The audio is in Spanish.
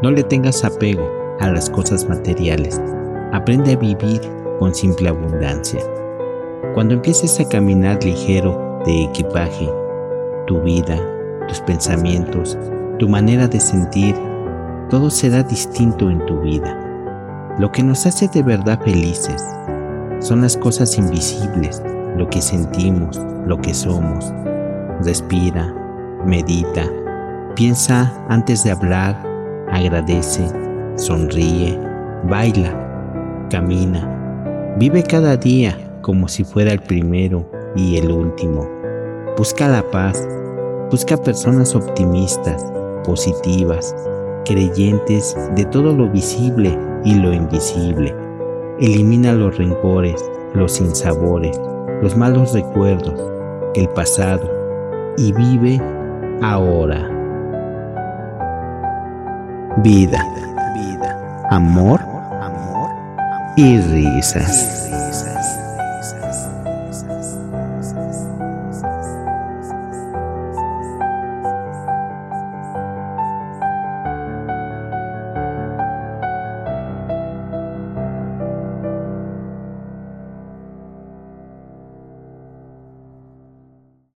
No le tengas apego a las cosas materiales. Aprende a vivir con simple abundancia. Cuando empieces a caminar ligero de equipaje, tu vida, tus pensamientos, tu manera de sentir, todo será distinto en tu vida. Lo que nos hace de verdad felices son las cosas invisibles, lo que sentimos, lo que somos. Respira, medita, piensa antes de hablar, agradece, sonríe, baila, camina. Vive cada día como si fuera el primero y el último. Busca la paz, busca personas optimistas, positivas, creyentes de todo lo visible y lo invisible. Elimina los rencores, los sinsabores, los malos recuerdos, el pasado y vive ahora vida, amor y risas.